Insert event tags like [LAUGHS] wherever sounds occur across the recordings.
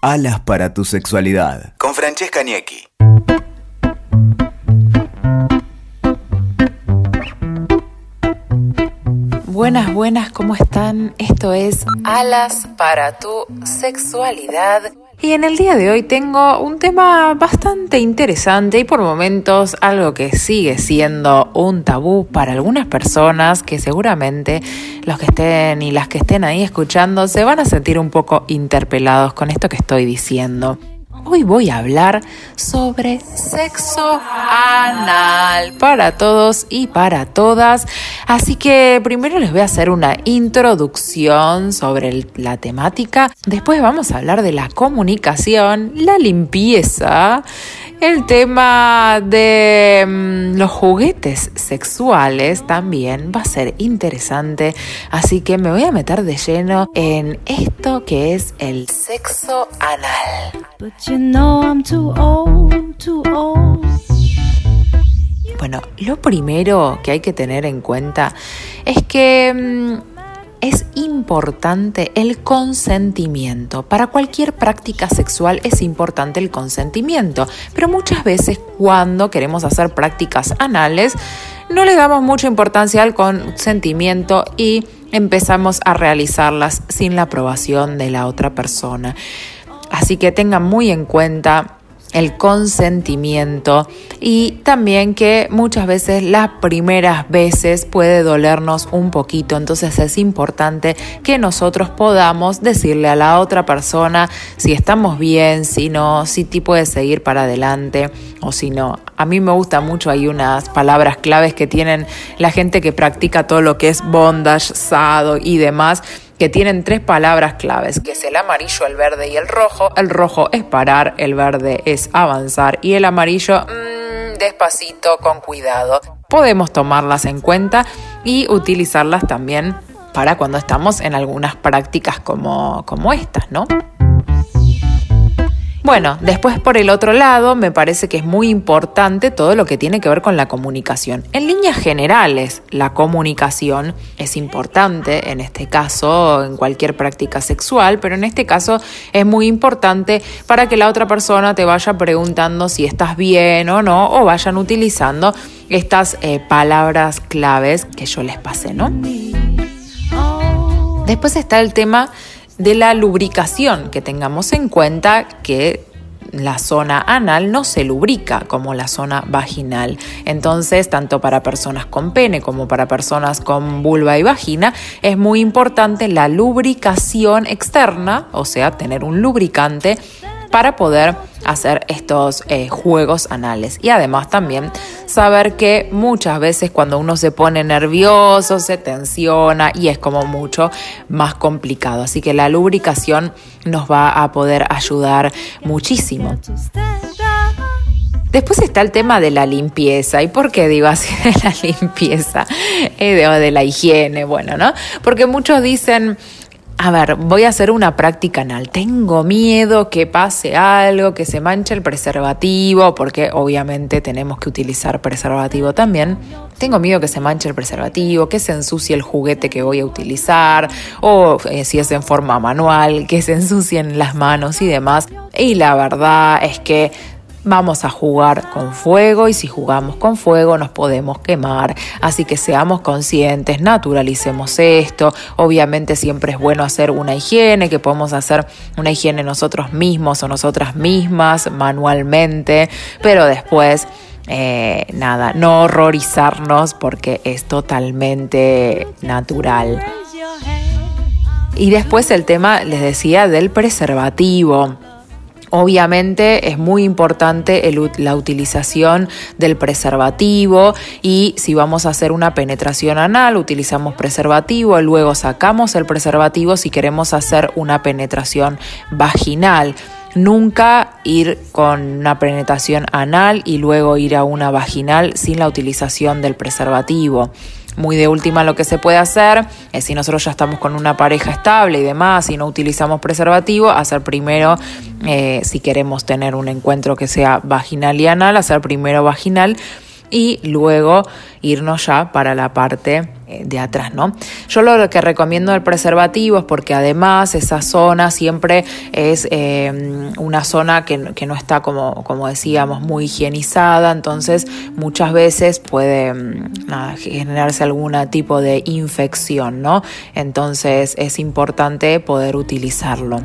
Alas para tu sexualidad. Con Francesca Niecki. Buenas, buenas, ¿cómo están? Esto es Alas para tu sexualidad. Y en el día de hoy tengo un tema bastante interesante y por momentos algo que sigue siendo un tabú para algunas personas que seguramente los que estén y las que estén ahí escuchando se van a sentir un poco interpelados con esto que estoy diciendo. Hoy voy a hablar sobre sexo anal para todos y para todas. Así que primero les voy a hacer una introducción sobre la temática. Después vamos a hablar de la comunicación, la limpieza el tema de mm, los juguetes sexuales también va a ser interesante, así que me voy a meter de lleno en esto que es el sexo anal. Bueno, lo primero que hay que tener en cuenta es que mm, es importante el consentimiento. Para cualquier práctica sexual es importante el consentimiento, pero muchas veces cuando queremos hacer prácticas anales no le damos mucha importancia al consentimiento y empezamos a realizarlas sin la aprobación de la otra persona. Así que tengan muy en cuenta el consentimiento y también que muchas veces las primeras veces puede dolernos un poquito, entonces es importante que nosotros podamos decirle a la otra persona si estamos bien, si no, si ti puedes seguir para adelante o si no. A mí me gusta mucho, hay unas palabras claves que tienen la gente que practica todo lo que es bondage, sado y demás que tienen tres palabras claves, que es el amarillo, el verde y el rojo. El rojo es parar, el verde es avanzar y el amarillo mmm, despacito, con cuidado. Podemos tomarlas en cuenta y utilizarlas también para cuando estamos en algunas prácticas como, como estas, ¿no? Bueno, después por el otro lado, me parece que es muy importante todo lo que tiene que ver con la comunicación. En líneas generales, la comunicación es importante, en este caso, en cualquier práctica sexual, pero en este caso es muy importante para que la otra persona te vaya preguntando si estás bien o no, o vayan utilizando estas eh, palabras claves que yo les pasé, ¿no? Después está el tema de la lubricación, que tengamos en cuenta que la zona anal no se lubrica como la zona vaginal. Entonces, tanto para personas con pene como para personas con vulva y vagina, es muy importante la lubricación externa, o sea, tener un lubricante para poder hacer estos eh, juegos anales. Y además también saber que muchas veces cuando uno se pone nervioso, se tensiona y es como mucho más complicado. Así que la lubricación nos va a poder ayudar muchísimo. Después está el tema de la limpieza. ¿Y por qué digo así de la [LAUGHS] limpieza? Eh, de, de la higiene, bueno, ¿no? Porque muchos dicen, a ver, voy a hacer una práctica anal. Tengo miedo que pase algo, que se manche el preservativo, porque obviamente tenemos que utilizar preservativo también. Tengo miedo que se manche el preservativo, que se ensucie el juguete que voy a utilizar, o eh, si es en forma manual, que se ensucien las manos y demás. Y la verdad es que Vamos a jugar con fuego y si jugamos con fuego nos podemos quemar. Así que seamos conscientes, naturalicemos esto. Obviamente siempre es bueno hacer una higiene, que podemos hacer una higiene nosotros mismos o nosotras mismas manualmente, pero después... Eh, nada, no horrorizarnos porque es totalmente natural. Y después el tema, les decía, del preservativo. Obviamente es muy importante la utilización del preservativo y si vamos a hacer una penetración anal utilizamos preservativo, luego sacamos el preservativo si queremos hacer una penetración vaginal. Nunca ir con una penetración anal y luego ir a una vaginal sin la utilización del preservativo muy de última lo que se puede hacer es si nosotros ya estamos con una pareja estable y demás y no utilizamos preservativo, hacer primero, eh, si queremos tener un encuentro que sea vaginal y anal, hacer primero vaginal y luego irnos ya para la parte eh, de atrás, ¿no? Yo lo que recomiendo del preservativo es porque además esa zona siempre es eh, una zona que, no está como, como decíamos muy higienizada, entonces muchas veces puede mm, generarse algún tipo de infección, ¿no? Entonces es importante poder utilizarlo.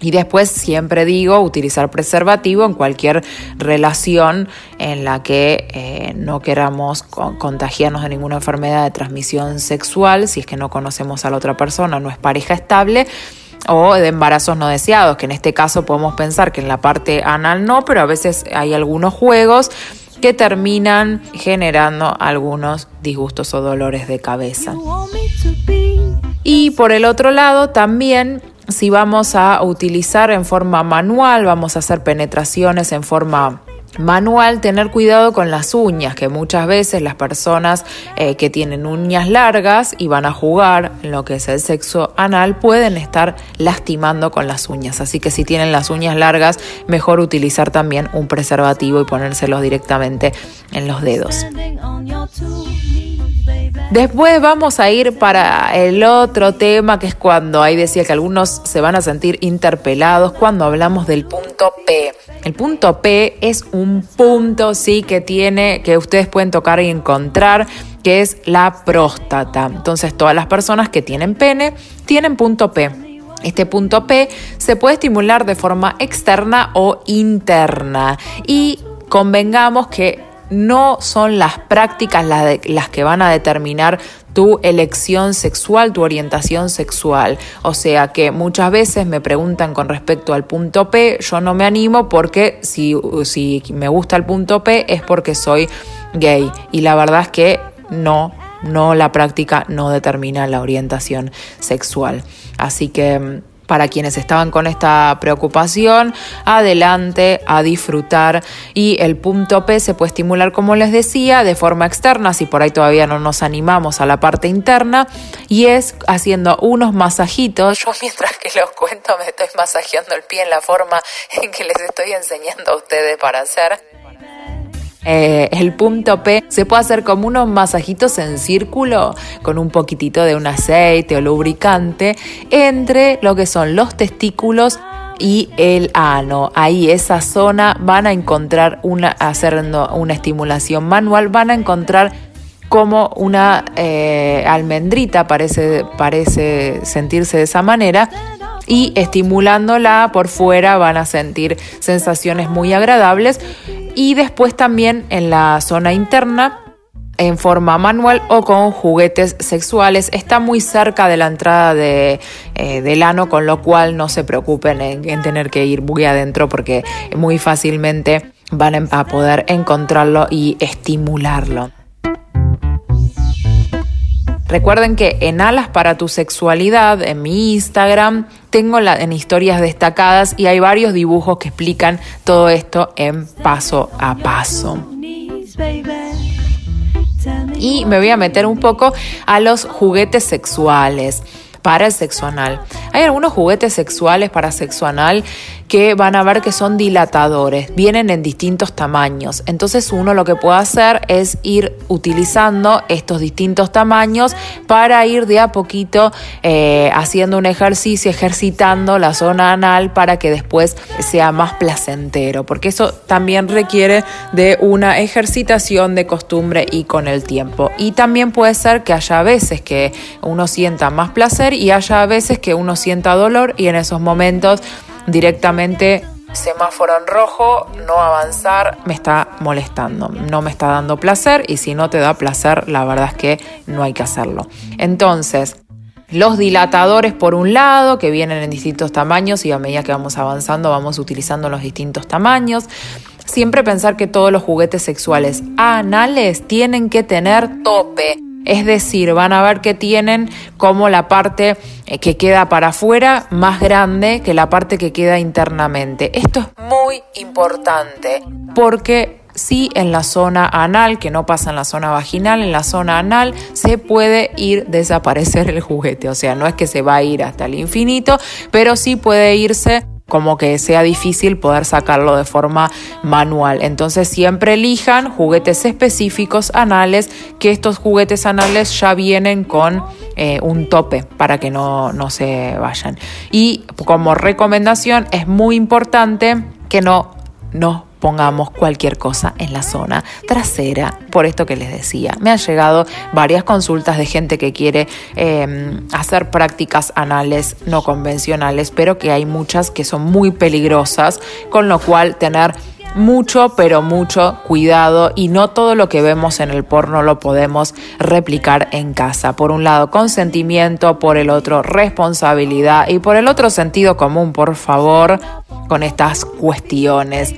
Y después siempre digo utilizar preservativo en cualquier relación en la que eh, no queramos contagiarnos de ninguna enfermedad de transmisión sexual, si es que no conocemos a la otra persona, no es pareja estable o de embarazos no deseados, que en este caso podemos pensar que en la parte anal no, pero a veces hay algunos juegos que terminan generando algunos disgustos o dolores de cabeza. Y por el otro lado, también si vamos a utilizar en forma manual, vamos a hacer penetraciones en forma manual, tener cuidado con las uñas, que muchas veces las personas eh, que tienen uñas largas y van a jugar en lo que es el sexo anal pueden estar lastimando con las uñas. Así que si tienen las uñas largas, mejor utilizar también un preservativo y ponérselos directamente en los dedos. Después vamos a ir para el otro tema que es cuando ahí decía que algunos se van a sentir interpelados cuando hablamos del punto P. El punto P es un punto sí que tiene que ustedes pueden tocar y encontrar que es la próstata. Entonces todas las personas que tienen pene tienen punto P. Este punto P se puede estimular de forma externa o interna y convengamos que no son las prácticas las, que van a determinar tu elección sexual, tu orientación sexual. O sea que muchas veces me preguntan con respecto al punto P, yo no me animo porque si, si me gusta el punto P es porque soy gay. Y la verdad es que no, no la práctica no determina la orientación sexual. Así que para quienes estaban con esta preocupación, adelante a disfrutar y el punto P se puede estimular, como les decía, de forma externa, si por ahí todavía no nos animamos a la parte interna, y es haciendo unos masajitos. Yo mientras que los cuento me estoy masajeando el pie en la forma en que les estoy enseñando a ustedes para hacer. Eh, el punto P se puede hacer como unos masajitos en círculo con un poquitito de un aceite o lubricante entre lo que son los testículos y el ano. Ahí esa zona van a encontrar una, haciendo una estimulación manual, van a encontrar como una eh, almendrita, parece, parece sentirse de esa manera, y estimulándola por fuera van a sentir sensaciones muy agradables y después también en la zona interna en forma manual o con juguetes sexuales. Está muy cerca de la entrada de, eh, del ano, con lo cual no se preocupen en, tener que ir muy adentro porque muy fácilmente van a poder encontrarlo y estimularlo. Recuerden que en Alas para tu sexualidad, en mi Instagram, tengo en historias destacadas y hay varios dibujos que explican todo esto en paso a paso. Y me voy a meter un poco a los juguetes sexuales para el sexo anal. Hay algunos juguetes sexuales para sexo anal que van a ver que son dilatadores, vienen en distintos tamaños. Entonces uno lo que puede hacer es ir utilizando estos distintos tamaños para ir de a poquito eh, haciendo un ejercicio, ejercitando la zona anal para que después sea más placentero, porque eso también requiere de una ejercitación de costumbre y con el tiempo. Y también puede ser que haya veces que uno sienta más placer y haya veces que uno sienta dolor y en esos momentos directamente semáforo en rojo, no avanzar, me está molestando, no me está dando placer y si no te da placer, la verdad es que no hay que hacerlo. Entonces, los dilatadores por un lado, que vienen en distintos tamaños y a medida que vamos avanzando vamos utilizando los distintos tamaños. Siempre pensar que todos los juguetes sexuales anales tienen que tener tope. Es decir, van a ver que tienen como la parte eh, que queda para afuera más grande que la parte que queda internamente. Esto es muy importante porque si en la zona anal, que no pasa en la zona vaginal, en la zona anal se puede ir desaparecer el juguete. O sea, no es que se va a ir hasta el infinito, pero sí puede irse como que sea difícil poder sacarlo de forma manual. Entonces siempre elijan juguetes específicos anales, que estos juguetes anales ya vienen con eh, un tope para que no, no se vayan. Y como recomendación es muy importante que no, no pongamos cualquier cosa en la zona trasera, por esto que les decía. Me han llegado varias consultas de gente que quiere em, hacer prácticas anales no convencionales, pero que hay muchas que son muy peligrosas, con lo cual tener mucho, pero mucho cuidado y no todo lo que vemos en el porno lo podemos replicar en casa. Por un lado, consentimiento, por el otro, responsabilidad y por el otro, sentido común, por favor, con estas cuestiones.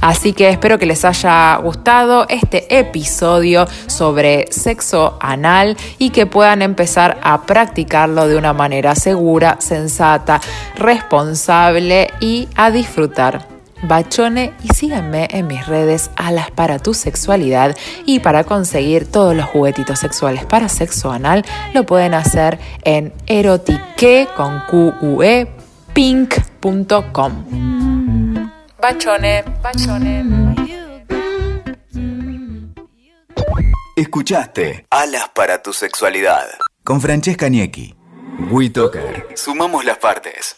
Así que espero que les haya gustado este episodio sobre sexo anal y que puedan empezar a practicarlo de una manera segura, sensata, responsable y a disfrutar. Bachone y síganme en mis redes Alas para tu sexualidad y para conseguir todos los juguetitos sexuales para sexo anal lo pueden hacer en erotique con QUE pink.com. Bachone, bachone. Escuchaste Alas para tu sexualidad con Francesca Niecki. WeToker. Sumamos las partes.